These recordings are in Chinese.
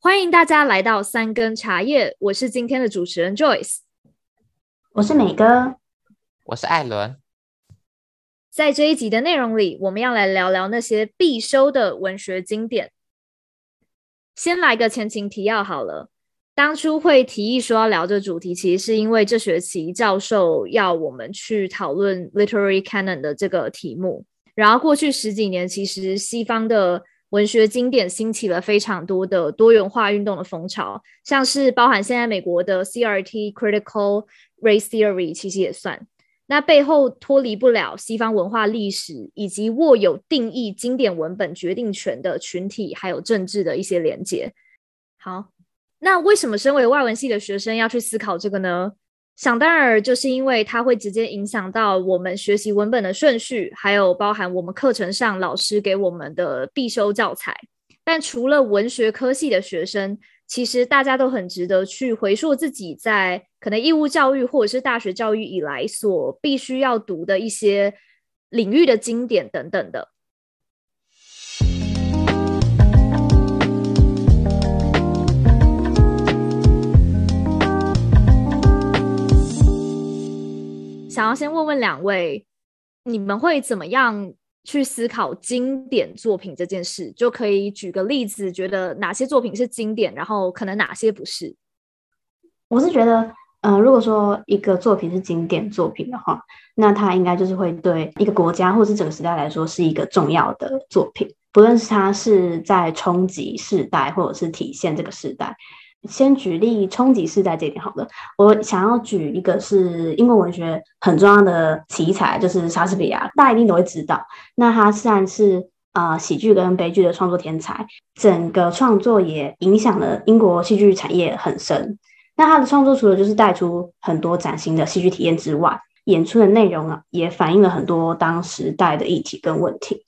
欢迎大家来到三根茶叶，我是今天的主持人 Joyce，我是美哥，我是艾伦。在这一集的内容里，我们要来聊聊那些必修的文学经典。先来个前情提要好了，当初会提议说要聊这主题，其实是因为这学期教授要我们去讨论 literary canon 的这个题目。然后过去十几年，其实西方的文学经典兴起了非常多的多元化运动的风潮，像是包含现在美国的 CRT Critical Race Theory，其实也算。那背后脱离不了西方文化历史以及握有定义经典文本决定权的群体，还有政治的一些连结。好，那为什么身为外文系的学生要去思考这个呢？想当然，就是因为它会直接影响到我们学习文本的顺序，还有包含我们课程上老师给我们的必修教材。但除了文学科系的学生，其实大家都很值得去回溯自己在可能义务教育或者是大学教育以来所必须要读的一些领域的经典等等的。想要先问问两位，你们会怎么样去思考经典作品这件事？就可以举个例子，觉得哪些作品是经典，然后可能哪些不是？我是觉得，嗯、如果说一个作品是经典作品的话，那它应该就是会对一个国家或是整个时代来说是一个重要的作品，不论是它是在冲击世代，或者是体现这个时代。先举例冲击世代这点好了，我想要举一个是英国文学很重要的奇才，就是莎士比亚，大家一定都会知道。那他虽然是、呃、喜剧跟悲剧的创作天才，整个创作也影响了英国戏剧产业很深。那他的创作除了就是带出很多崭新的戏剧体验之外，演出的内容啊也反映了很多当时代的议题跟问题。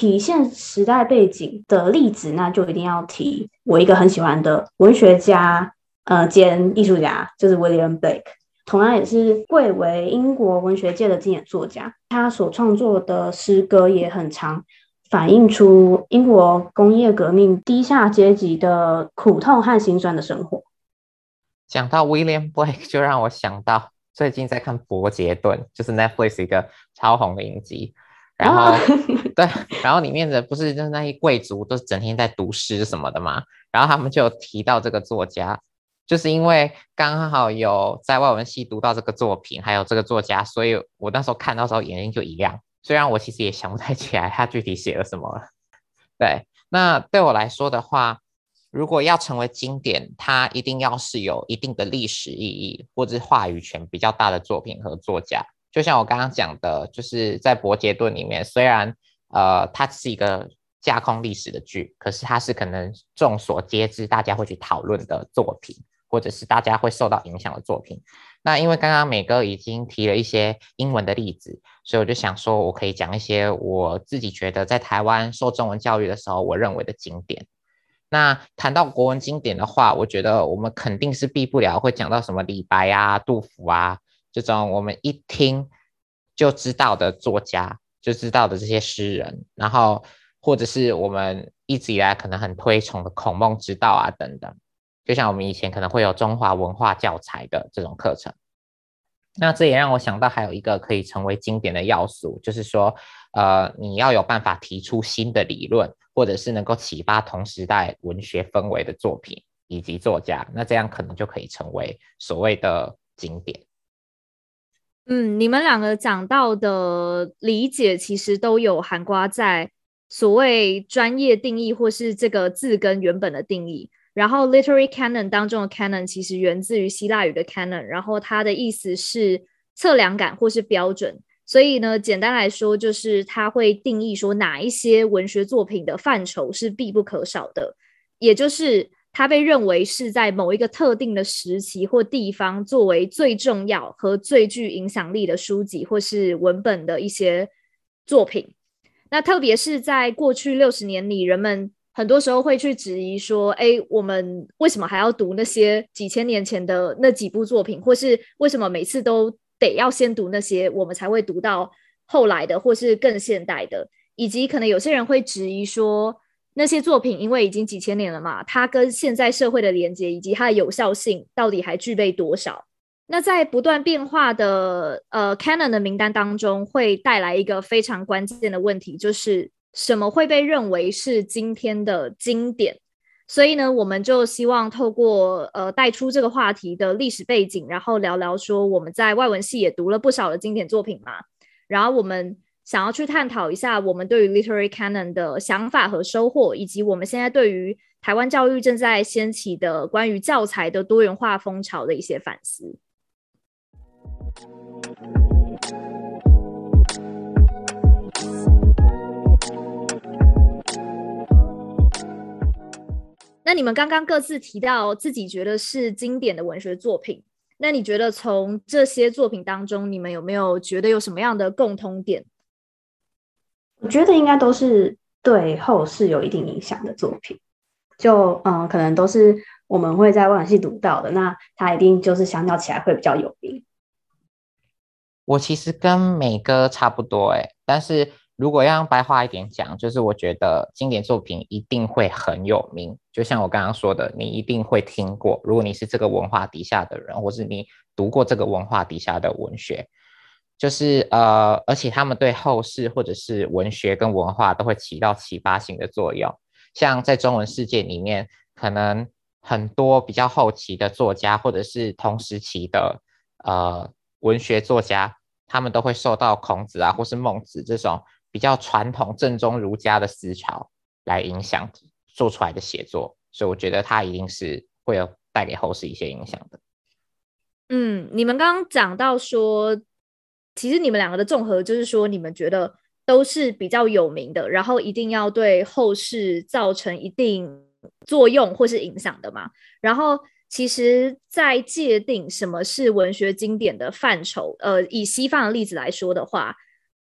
体现时代背景的例子，那就一定要提我一个很喜欢的文学家，呃，兼艺术家，就是 William Blake，同样也是贵为英国文学界的经典作家。他所创作的诗歌也很长反映出英国工业革命低下阶级的苦痛和辛酸的生活。讲到 William Blake，就让我想到最近在看《伯杰顿》，就是 Netflix 一个超红的影集。然后，对，然后里面的不是就是那些贵族都是整天在读诗什么的嘛，然后他们就有提到这个作家，就是因为刚好有在外文系读到这个作品，还有这个作家，所以我那时候看到时候眼睛就一亮。虽然我其实也想不太起来他具体写了什么了。对，那对我来说的话，如果要成为经典，它一定要是有一定的历史意义或者是话语权比较大的作品和作家。就像我刚刚讲的，就是在伯杰顿里面，虽然呃它是一个架空历史的剧，可是它是可能众所皆知，大家会去讨论的作品，或者是大家会受到影响的作品。那因为刚刚美哥已经提了一些英文的例子，所以我就想说，我可以讲一些我自己觉得在台湾受中文教育的时候，我认为的经典。那谈到国文经典的话，我觉得我们肯定是避不了会讲到什么李白啊、杜甫啊。这种我们一听就知道的作家，就知道的这些诗人，然后或者是我们一直以来可能很推崇的孔孟之道啊等等，就像我们以前可能会有中华文化教材的这种课程。那这也让我想到还有一个可以成为经典的要素，就是说，呃，你要有办法提出新的理论，或者是能够启发同时代文学氛围的作品以及作家，那这样可能就可以成为所谓的经典。嗯，你们两个讲到的理解，其实都有含瓜在所谓专业定义或是这个字根原本的定义。然后，literary canon 当中的 canon 其实源自于希腊语的 canon，然后它的意思是测量感或是标准。所以呢，简单来说，就是它会定义说哪一些文学作品的范畴是必不可少的，也就是。它被认为是在某一个特定的时期或地方作为最重要和最具影响力的书籍或是文本的一些作品。那特别是在过去六十年里，人们很多时候会去质疑说：“哎，我们为什么还要读那些几千年前的那几部作品？或是为什么每次都得要先读那些，我们才会读到后来的或是更现代的？以及可能有些人会质疑说。”那些作品因为已经几千年了嘛，它跟现在社会的连接以及它的有效性到底还具备多少？那在不断变化的呃 canon 的名单当中，会带来一个非常关键的问题，就是什么会被认为是今天的经典？所以呢，我们就希望透过呃带出这个话题的历史背景，然后聊聊说我们在外文系也读了不少的经典作品嘛，然后我们想要去探讨一下我们对于 literary canon 的想法和收获，以及我们现在对于台湾教育正在掀起的关于教材的多元化风潮的一些反思。那你们刚刚各自提到自己觉得是经典的文学作品，那你觉得从这些作品当中，你们有没有觉得有什么样的共通点？我觉得应该都是对后世有一定影响的作品，就嗯，可能都是我们会在外文系读到的，那它一定就是相较起来会比较有名。我其实跟美哥差不多诶，但是如果要用白话一点讲，就是我觉得经典作品一定会很有名，就像我刚刚说的，你一定会听过。如果你是这个文化底下的人，或是你读过这个文化底下的文学，就是呃，而且他们对后世或者是文学跟文化都会起到启发性的作用。像在中文世界里面，可能很多比较后期的作家，或者是同时期的呃文学作家。他们都会受到孔子啊，或是孟子这种比较传统、正宗儒家的思潮来影响做出来的写作，所以我觉得他一定是会有带给后世一些影响的。嗯，你们刚刚讲到说，其实你们两个的综合就是说，你们觉得都是比较有名的，然后一定要对后世造成一定作用或是影响的嘛，然后。其实，在界定什么是文学经典的范畴，呃，以西方的例子来说的话，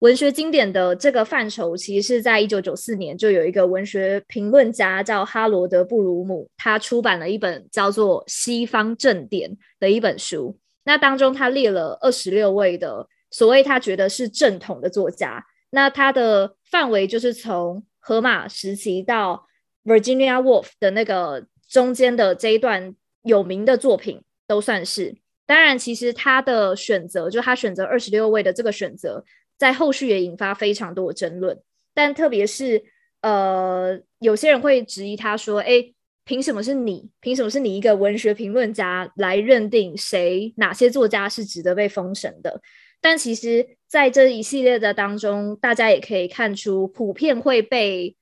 文学经典的这个范畴，其实是在一九九四年就有一个文学评论家叫哈罗德·布鲁姆，他出版了一本叫做《西方正典》的一本书。那当中他列了二十六位的所谓他觉得是正统的作家，那他的范围就是从荷马时期到 Virginia Woolf 的那个中间的这一段。有名的作品都算是，当然，其实他的选择，就他选择二十六位的这个选择，在后续也引发非常多的争论。但特别是，呃，有些人会质疑他说：“诶，凭什么是你？凭什么是你一个文学评论家来认定谁哪些作家是值得被封神的？”但其实，在这一系列的当中，大家也可以看出，普遍会被。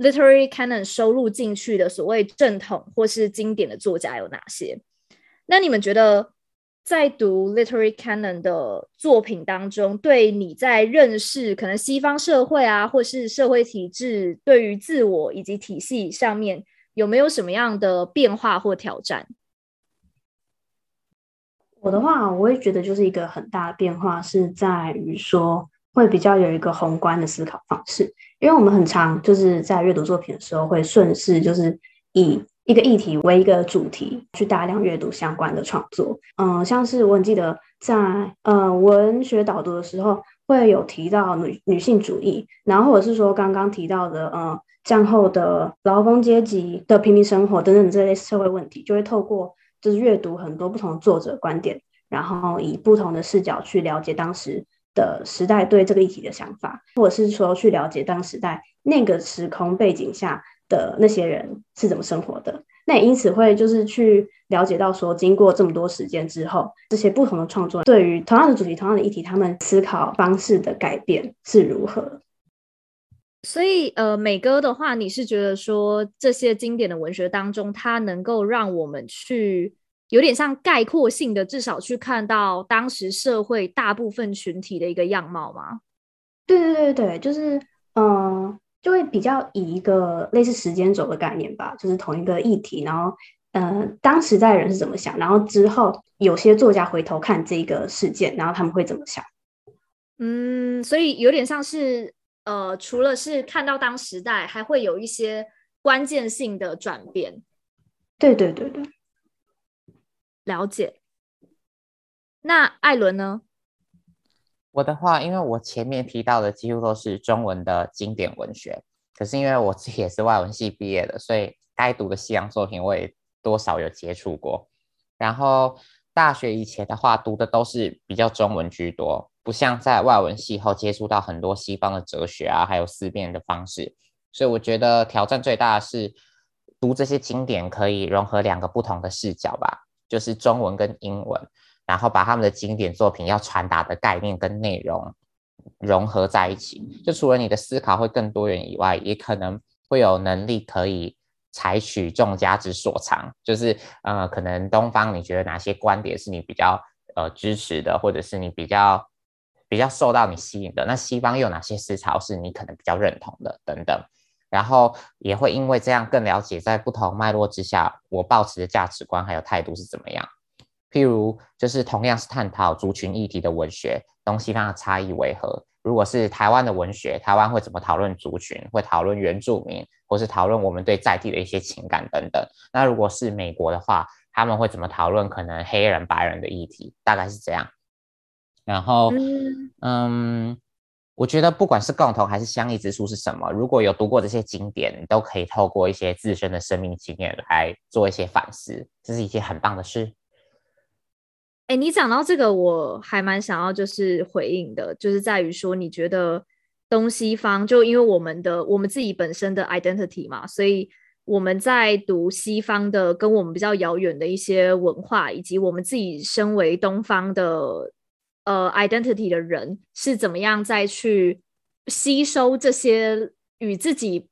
Literary canon 收录进去的所谓正统或是经典的作家有哪些？那你们觉得在读 Literary canon 的作品当中，对你在认识可能西方社会啊，或是社会体制对于自我以及体系上面，有没有什么样的变化或挑战？我的话，我会觉得就是一个很大的变化是在于说。会比较有一个宏观的思考方式，因为我们很常就是在阅读作品的时候，会顺势就是以一个议题为一个主题去大量阅读相关的创作。嗯，像是我很记得在呃文学导读的时候，会有提到女女性主义，然后或者是说刚刚提到的呃战后的劳工阶级的平民生活等等这类社会问题，就会透过就是阅读很多不同作者观点，然后以不同的视角去了解当时。的时代对这个议题的想法，或者是说去了解当时代那个时空背景下的那些人是怎么生活的，那也因此会就是去了解到说，经过这么多时间之后，这些不同的创作对于同样的主题、同样的议题，他们思考方式的改变是如何。所以，呃，美哥的话，你是觉得说这些经典的文学当中，它能够让我们去。有点像概括性的，至少去看到当时社会大部分群体的一个样貌吗？对对对对，就是嗯、呃，就会比较以一个类似时间轴的概念吧，就是同一个议题，然后嗯、呃，当时代人是怎么想，然后之后有些作家回头看这个事件，然后他们会怎么想？嗯，所以有点像是呃，除了是看到当时代，还会有一些关键性的转变。对对对对。了解，那艾伦呢？我的话，因为我前面提到的几乎都是中文的经典文学，可是因为我自己也是外文系毕业的，所以该读的西洋作品我也多少有接触过。然后大学以前的话，读的都是比较中文居多，不像在外文系后接触到很多西方的哲学啊，还有思辨的方式。所以我觉得挑战最大的是读这些经典可以融合两个不同的视角吧，就是中文跟英文，然后把他们的经典作品要传达的概念跟内容融合在一起。就除了你的思考会更多元以外，也可能会有能力可以。采取众家之所长，就是呃，可能东方你觉得哪些观点是你比较呃支持的，或者是你比较比较受到你吸引的？那西方又有哪些思潮是你可能比较认同的？等等，然后也会因为这样更了解在不同脉络之下，我抱持的价值观还有态度是怎么样。譬如，就是同样是探讨族群议题的文学，东西方的差异为何？如果是台湾的文学，台湾会怎么讨论族群？会讨论原住民，或是讨论我们对在地的一些情感等等。那如果是美国的话，他们会怎么讨论可能黑人、白人的议题？大概是这样。然后，嗯，嗯，我觉得不管是共同还是相异之处是什么，如果有读过这些经典，你都可以透过一些自身的生命经验来做一些反思，这是一件很棒的事。哎，你讲到这个，我还蛮想要就是回应的，就是在于说，你觉得东西方就因为我们的我们自己本身的 identity 嘛，所以我们在读西方的跟我们比较遥远的一些文化，以及我们自己身为东方的呃 identity 的人是怎么样再去吸收这些与自己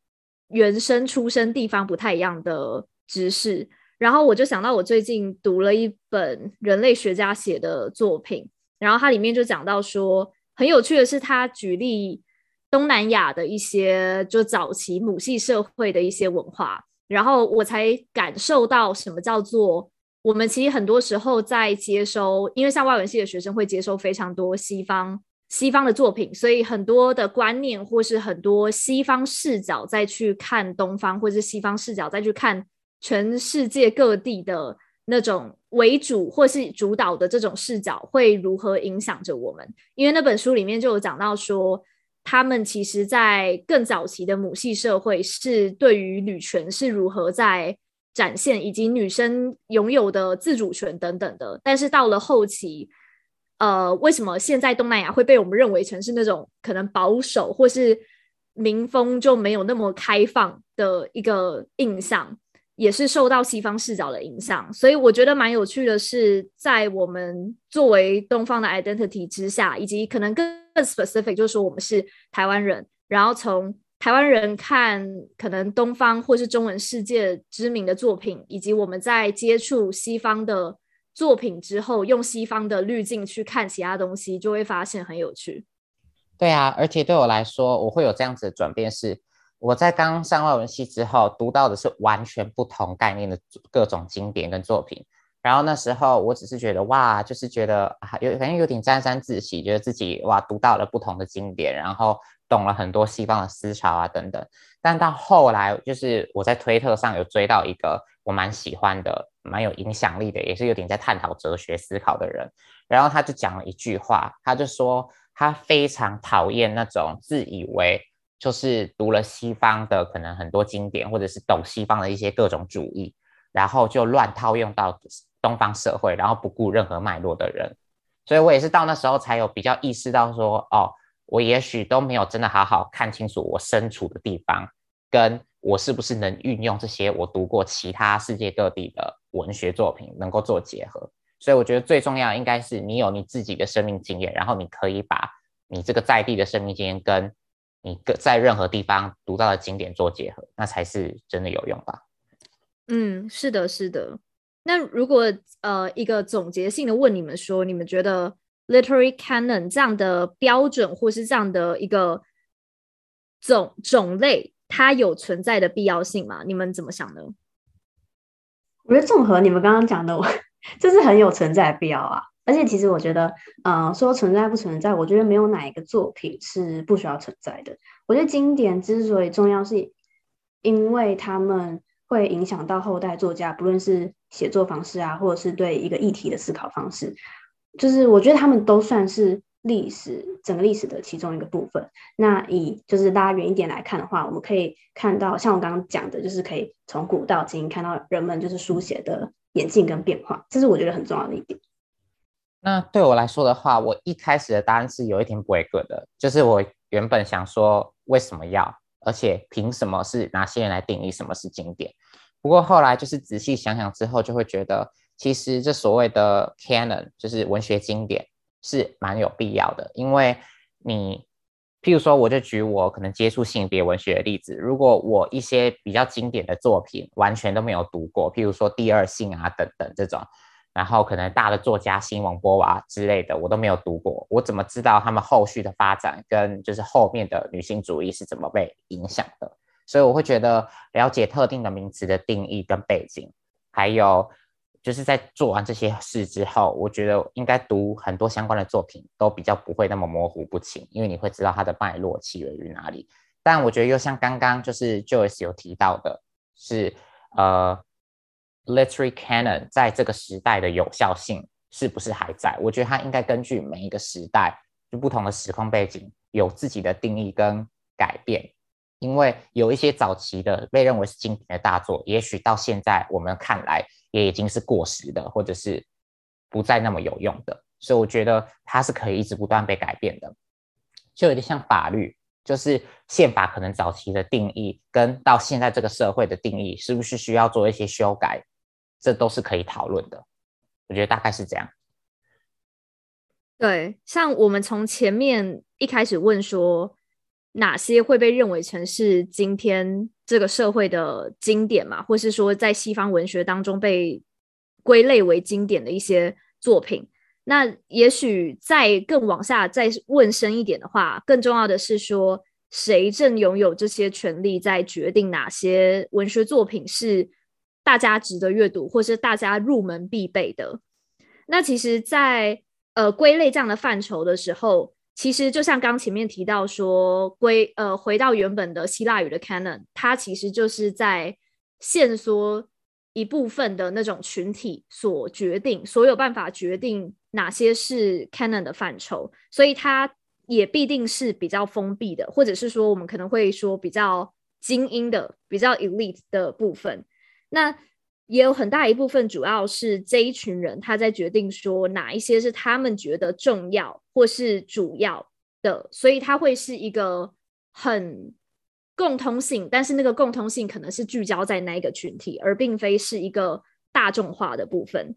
原生出生地方不太一样的知识。然后我就想到，我最近读了一本人类学家写的作品，然后它里面就讲到说，很有趣的是，他举例东南亚的一些就早期母系社会的一些文化，然后我才感受到什么叫做我们其实很多时候在接收，因为像外文系的学生会接收非常多西方西方的作品，所以很多的观念或是很多西方视角再去看东方，或是西方视角再去看。全世界各地的那种为主或是主导的这种视角会如何影响着我们？因为那本书里面就有讲到说，他们其实在更早期的母系社会是对于女权是如何在展现，以及女生拥有的自主权等等的。但是到了后期，呃，为什么现在东南亚会被我们认为成是那种可能保守或是民风就没有那么开放的一个印象？也是受到西方视角的影响，所以我觉得蛮有趣的是，在我们作为东方的 identity 之下，以及可能更 specific，就是说我们是台湾人，然后从台湾人看可能东方或是中文世界知名的作品，以及我们在接触西方的作品之后，用西方的滤镜去看其他东西，就会发现很有趣。对啊，而且对我来说，我会有这样子的转变是。我在刚上外文系之后，读到的是完全不同概念的各种经典跟作品。然后那时候我只是觉得哇，就是觉得，有反正有点沾沾自喜，觉得自己哇读到了不同的经典，然后懂了很多西方的思潮啊等等。但到后来，就是我在推特上有追到一个我蛮喜欢的、蛮有影响力的，也是有点在探讨哲学思考的人。然后他就讲了一句话，他就说他非常讨厌那种自以为。就是读了西方的可能很多经典，或者是懂西方的一些各种主义，然后就乱套用到东方社会，然后不顾任何脉络的人。所以我也是到那时候才有比较意识到说，哦，我也许都没有真的好好看清楚我身处的地方，跟我是不是能运用这些我读过其他世界各地的文学作品能够做结合。所以我觉得最重要应该是你有你自己的生命经验，然后你可以把你这个在地的生命经验跟你在任何地方读到的经典做结合，那才是真的有用吧？嗯，是的，是的。那如果呃一个总结性的问你们说，你们觉得 literary canon 这样的标准或是这样的一个种种类，它有存在的必要性吗？你们怎么想呢？我觉得综合你们刚刚讲的，我这是很有存在必要啊。而且其实我觉得，呃，说存在不存在，我觉得没有哪一个作品是不需要存在的。我觉得经典之所以重要，是因为他们会影响到后代作家，不论是写作方式啊，或者是对一个议题的思考方式。就是我觉得他们都算是历史整个历史的其中一个部分。那以就是拉远一点来看的话，我们可以看到，像我刚刚讲的，就是可以从古到今看到人们就是书写的演进跟变化，这是我觉得很重要的一点。那对我来说的话，我一开始的答案是有一点不会格的，就是我原本想说为什么要，而且凭什么是哪些人来定义什么是经典？不过后来就是仔细想想之后，就会觉得其实这所谓的 canon 就是文学经典是蛮有必要的，因为你譬如说，我就举我可能接触性别文学的例子，如果我一些比较经典的作品完全都没有读过，譬如说《第二性》啊等等这种。然后可能大的作家新王波娃之类的，我都没有读过，我怎么知道他们后续的发展跟就是后面的女性主义是怎么被影响的？所以我会觉得了解特定的名词的定义跟背景，还有就是在做完这些事之后，我觉得应该读很多相关的作品都比较不会那么模糊不清，因为你会知道它的脉络起源于哪里。但我觉得又像刚刚就是 Joyce 有提到的是，呃。Literary canon 在这个时代的有效性是不是还在？我觉得它应该根据每一个时代就不同的时空背景有自己的定义跟改变。因为有一些早期的被认为是经典的大作，也许到现在我们看来也已经是过时的，或者是不再那么有用的。所以我觉得它是可以一直不断被改变的，就有点像法律。就是宪法可能早期的定义跟到现在这个社会的定义是不是需要做一些修改？这都是可以讨论的，我觉得大概是这样。对，像我们从前面一开始问说，哪些会被认为成是今天这个社会的经典嘛，或是说在西方文学当中被归类为经典的一些作品，那也许再更往下再问深一点的话，更重要的是说，谁正拥有这些权利，在决定哪些文学作品是。大家值得阅读，或是大家入门必备的。那其实在，呃归类这样的范畴的时候，其实就像刚前面提到说，归呃回到原本的希腊语的 canon，它其实就是在限缩一部分的那种群体所决定，所有办法决定哪些是 canon 的范畴，所以它也必定是比较封闭的，或者是说我们可能会说比较精英的、比较 elite 的部分。那也有很大一部分，主要是这一群人他在决定说哪一些是他们觉得重要或是主要的，所以它会是一个很共通性，但是那个共通性可能是聚焦在那一个群体，而并非是一个大众化的部分。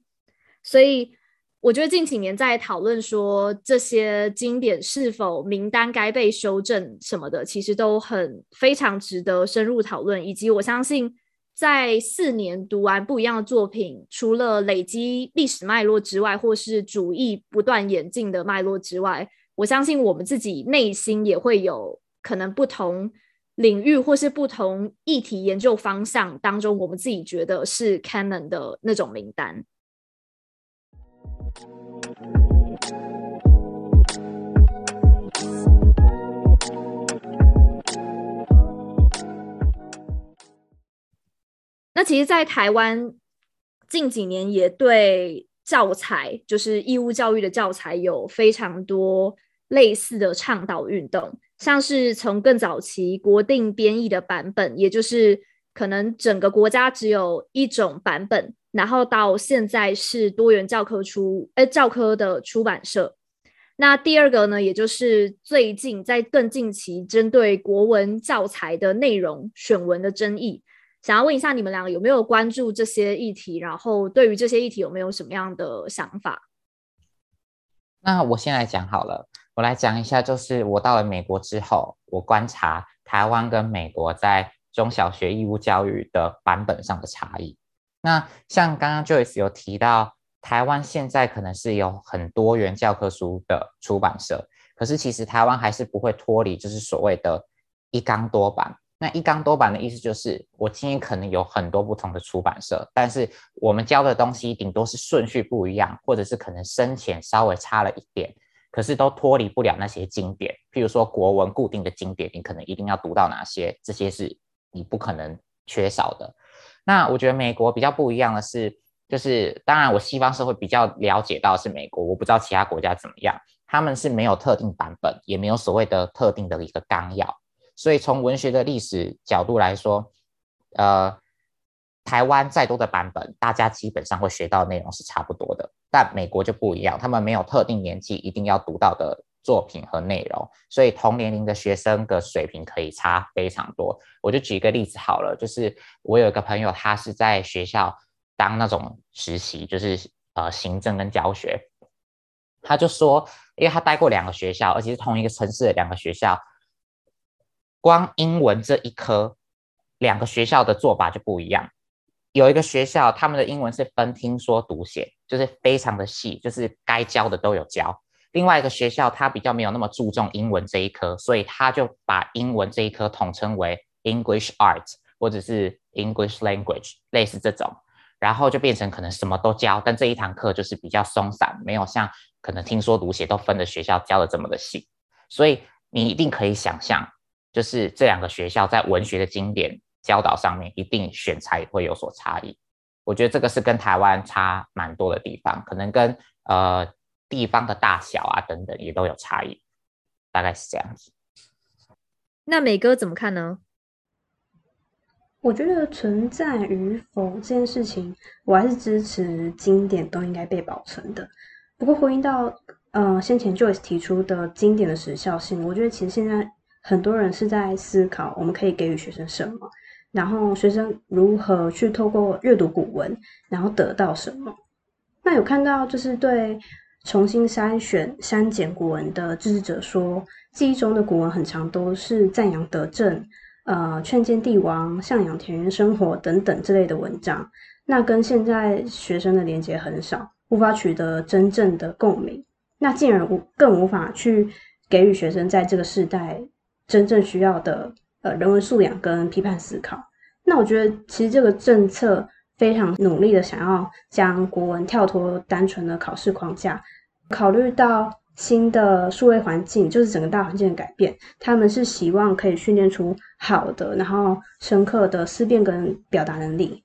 所以我觉得近几年在讨论说这些经典是否名单该被修正什么的，其实都很非常值得深入讨论，以及我相信。在四年读完不一样的作品，除了累积历史脉络之外，或是主义不断演进的脉络之外，我相信我们自己内心也会有可能不同领域或是不同议题研究方向当中，我们自己觉得是 canon 的那种名单。那其实，在台湾近几年也对教材，就是义务教育的教材，有非常多类似的倡导运动，像是从更早期国定编译的版本，也就是可能整个国家只有一种版本，然后到现在是多元教科书，呃，教科的出版社。那第二个呢，也就是最近在更近期针对国文教材的内容选文的争议。想要问一下你们两个有没有关注这些议题，然后对于这些议题有没有什么样的想法？那我先来讲好了，我来讲一下，就是我到了美国之后，我观察台湾跟美国在中小学义务教育的版本上的差异。那像刚刚 Joyce 有提到，台湾现在可能是有很多元教科书的出版社，可是其实台湾还是不会脱离，就是所谓的一纲多版。那一纲多版的意思就是，我今天可能有很多不同的出版社，但是我们教的东西顶多是顺序不一样，或者是可能深浅稍微差了一点，可是都脱离不了那些经典。譬如说国文固定的经典，你可能一定要读到哪些，这些是你不可能缺少的。那我觉得美国比较不一样的是，就是当然我西方社会比较了解到是美国，我不知道其他国家怎么样。他们是没有特定版本，也没有所谓的特定的一个纲要。所以从文学的历史角度来说，呃，台湾再多的版本，大家基本上会学到内容是差不多的。但美国就不一样，他们没有特定年纪一定要读到的作品和内容，所以同年龄的学生的水平可以差非常多。我就举一个例子好了，就是我有一个朋友，他是在学校当那种实习，就是呃行政跟教学。他就说，因为他待过两个学校，而且是同一个城市的两个学校，光英文这一科，两个学校的做法就不一样。有一个学校，他们的英文是分听说读写，就是非常的细，就是该教的都有教。另外一个学校，他比较没有那么注重英文这一科，所以他就把英文这一科统称为 English Art 或者是 English Language，类似这种，然后就变成可能什么都教，但这一堂课就是比较松散，没有像可能听说读写都分的学校教的这么的细。所以你一定可以想象，就是这两个学校在文学的经典教导上面，一定选材会有所差异。我觉得这个是跟台湾差蛮多的地方，可能跟呃。地方的大小啊，等等也都有差异，大概是这样子。那美哥怎么看呢？我觉得存在与否这件事情，我还是支持经典都应该被保存的。不过回应到呃先前 Joyce 提出的经典的时效性，我觉得其实现在很多人是在思考我们可以给予学生什么，然后学生如何去透过阅读古文，然后得到什么。那有看到就是对。重新筛选、删减古文的支持者说，记忆中的古文很常都是赞扬德政、呃劝谏帝王、向阳田园生活等等之类的文章，那跟现在学生的连接很少，无法取得真正的共鸣，那进而无更无法去给予学生在这个时代真正需要的呃人文素养跟批判思考。那我觉得其实这个政策。非常努力的想要将国文跳脱单纯的考试框架，考虑到新的数位环境，就是整个大环境的改变，他们是希望可以训练出好的，然后深刻的思辨跟表达能力。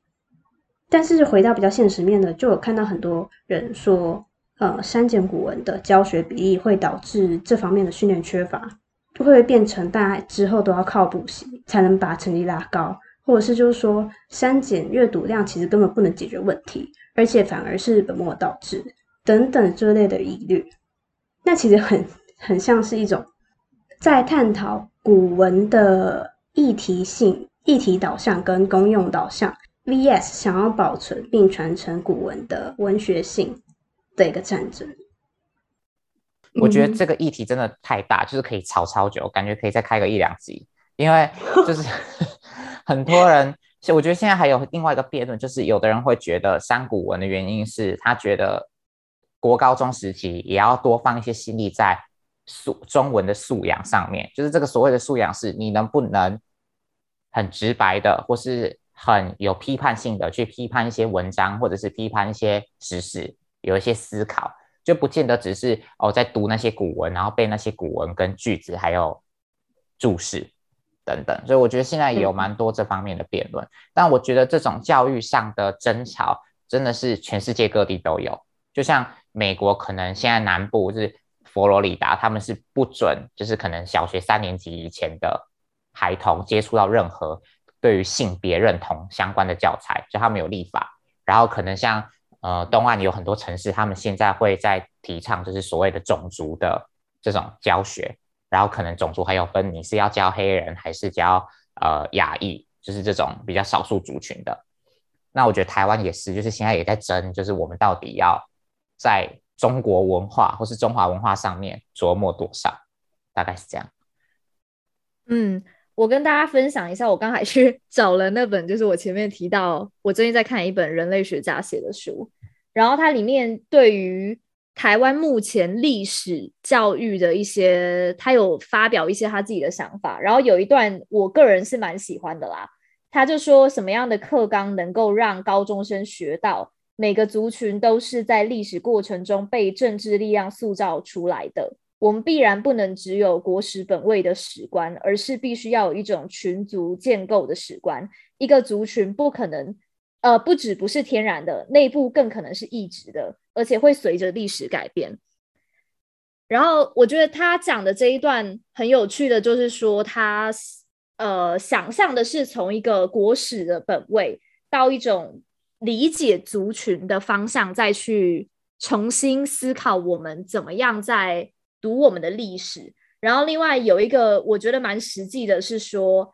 但是回到比较现实面的，就有看到很多人说，呃，删减古文的教学比例会导致这方面的训练缺乏，会不会变成大家之后都要靠补习才能把成绩拉高？或者是就是说，删减阅读量其实根本不能解决问题，而且反而是本末倒置等等这类的疑虑。那其实很很像是一种在探讨古文的议题性、议题导向跟功用导向 vs 想要保存并传承古文的文学性的一个战争。我觉得这个议题真的太大，就是可以吵超久，感觉可以再开个一两集，因为就是。很多人，我觉得现在还有另外一个辩论，就是有的人会觉得三古文的原因是他觉得国高中时期也要多放一些心力在素中文的素养上面，就是这个所谓的素养是你能不能很直白的，或是很有批判性的去批判一些文章，或者是批判一些时事，有一些思考，就不见得只是哦在读那些古文，然后背那些古文跟句子，还有注释。等等，所以我觉得现在也有蛮多这方面的辩论，但我觉得这种教育上的争吵真的是全世界各地都有。就像美国，可能现在南部是佛罗里达，他们是不准，就是可能小学三年级以前的孩童接触到任何对于性别认同相关的教材，就他们有立法。然后可能像呃东岸有很多城市，他们现在会在提倡就是所谓的种族的这种教学。然后可能种族还有分，你是要教黑人还是教呃亚裔，就是这种比较少数族群的。那我觉得台湾也是，就是现在也在争，就是我们到底要在中国文化或是中华文化上面琢磨多少，大概是这样。嗯，我跟大家分享一下，我刚才去 找了那本，就是我前面提到，我最近在看一本人类学家写的书，然后它里面对于。台湾目前历史教育的一些，他有发表一些他自己的想法，然后有一段我个人是蛮喜欢的啦。他就说什么样的课纲能够让高中生学到每个族群都是在历史过程中被政治力量塑造出来的，我们必然不能只有国史本位的史观，而是必须要有一种群族建构的史观。一个族群不可能。呃，不止不是天然的，内部更可能是异质的，而且会随着历史改变。然后我觉得他讲的这一段很有趣的，就是说他呃想象的是从一个国史的本位到一种理解族群的方向，再去重新思考我们怎么样在读我们的历史。然后另外有一个我觉得蛮实际的是说，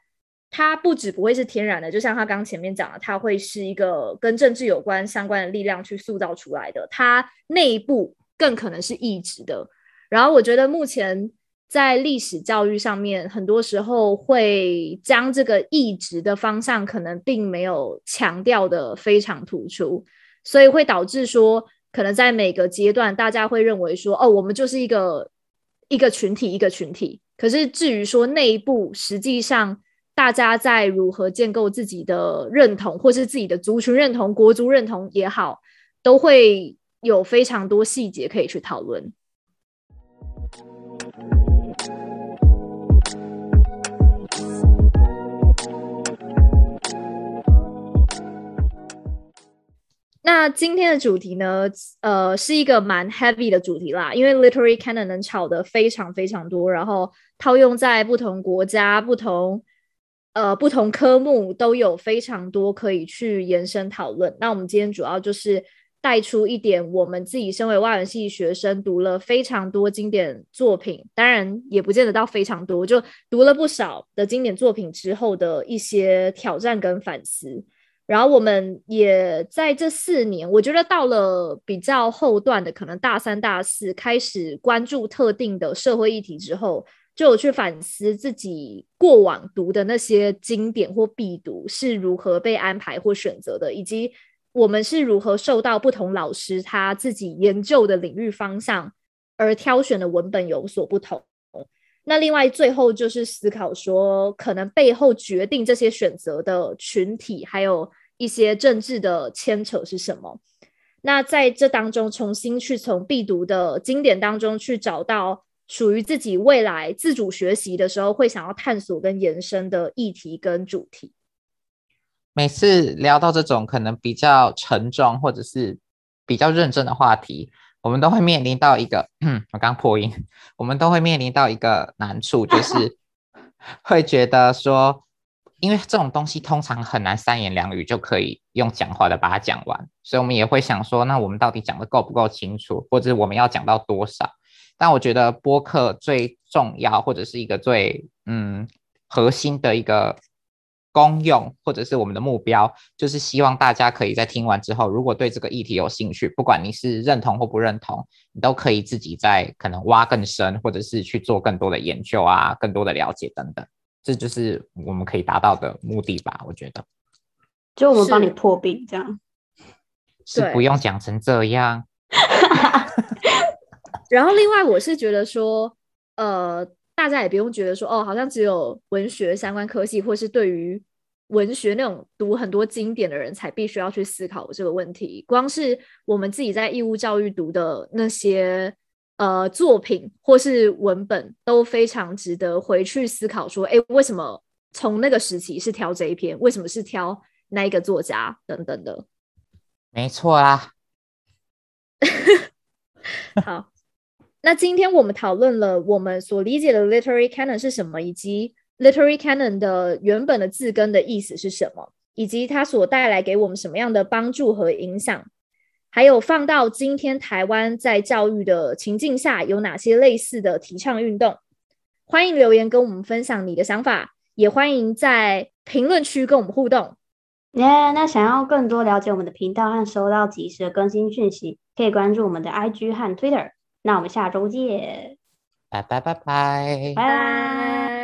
它不只不会是天然的，就像他刚前面讲的，它会是一个跟政治有关相关的力量去塑造出来的，它内部更可能是异质的。然后我觉得目前在历史教育上面，很多时候会将这个意志的方向可能并没有强调的非常突出，所以会导致说，可能在每个阶段，大家会认为说，哦，我们就是一个一个群体，一个群体。可是至于说内部，实际上大家在如何建构自己的认同，或是自己的族群认同、国族认同也好，都会有非常多细节可以去讨论。那今天的主题呢，呃，是一个蛮 heavy 的主题啦，因为 literary canon 能吵得非常非常多，然后套用在不同国家、不同呃不同科目都有非常多可以去延伸讨论。那我们今天主要就是带出一点，我们自己身为外文系学生读了非常多经典作品，当然也不见得到非常多，就读了不少的经典作品之后的一些挑战跟反思。然后我们也在这四年，我觉得到了比较后段的，可能大三、大四开始关注特定的社会议题之后，就有去反思自己过往读的那些经典或必读是如何被安排或选择的，以及我们是如何受到不同老师他自己研究的领域方向而挑选的文本有所不同。那另外最后就是思考说，可能背后决定这些选择的群体，还有一些政治的牵扯是什么？那在这当中，重新去从必读的经典当中去找到属于自己未来自主学习的时候会想要探索跟延伸的议题跟主题。每次聊到这种可能比较沉重或者是比较认真的话题。我们都会面临到一个，嗯，我刚破音，我们都会面临到一个难处，就是 会觉得说，因为这种东西通常很难三言两语就可以用讲话的把它讲完，所以我们也会想说，那我们到底讲得够不够清楚，或者我们要讲到多少？但我觉得播客最重要，或者是一个最嗯核心的一个。功用或者是我们的目标，就是希望大家可以在听完之后，如果对这个议题有兴趣，不管你是认同或不认同，你都可以自己在可能挖更深，或者是去做更多的研究啊，更多的了解等等，这就是我们可以达到的目的吧？我觉得，就我们帮你破冰这样，是不用讲成这样。然后另外我是觉得说，呃。大家也不用觉得说哦，好像只有文学相关科系，或是对于文学那种读很多经典的人才必须要去思考这个问题。光是我们自己在义务教育读的那些呃作品或是文本，都非常值得回去思考。说，哎，为什么从那个时期是挑这一篇？为什么是挑那一个作家等等的？没错啦。好。那今天我们讨论了我们所理解的 literary canon 是什么，以及 literary canon 的原本的字根的意思是什么，以及它所带来给我们什么样的帮助和影响，还有放到今天台湾在教育的情境下有哪些类似的提倡运动。欢迎留言跟我们分享你的想法，也欢迎在评论区跟我们互动。耶，yeah, 那想要更多了解我们的频道和收到及时的更新讯息，可以关注我们的 IG 和 Twitter。那我们下周见，拜拜拜拜，拜。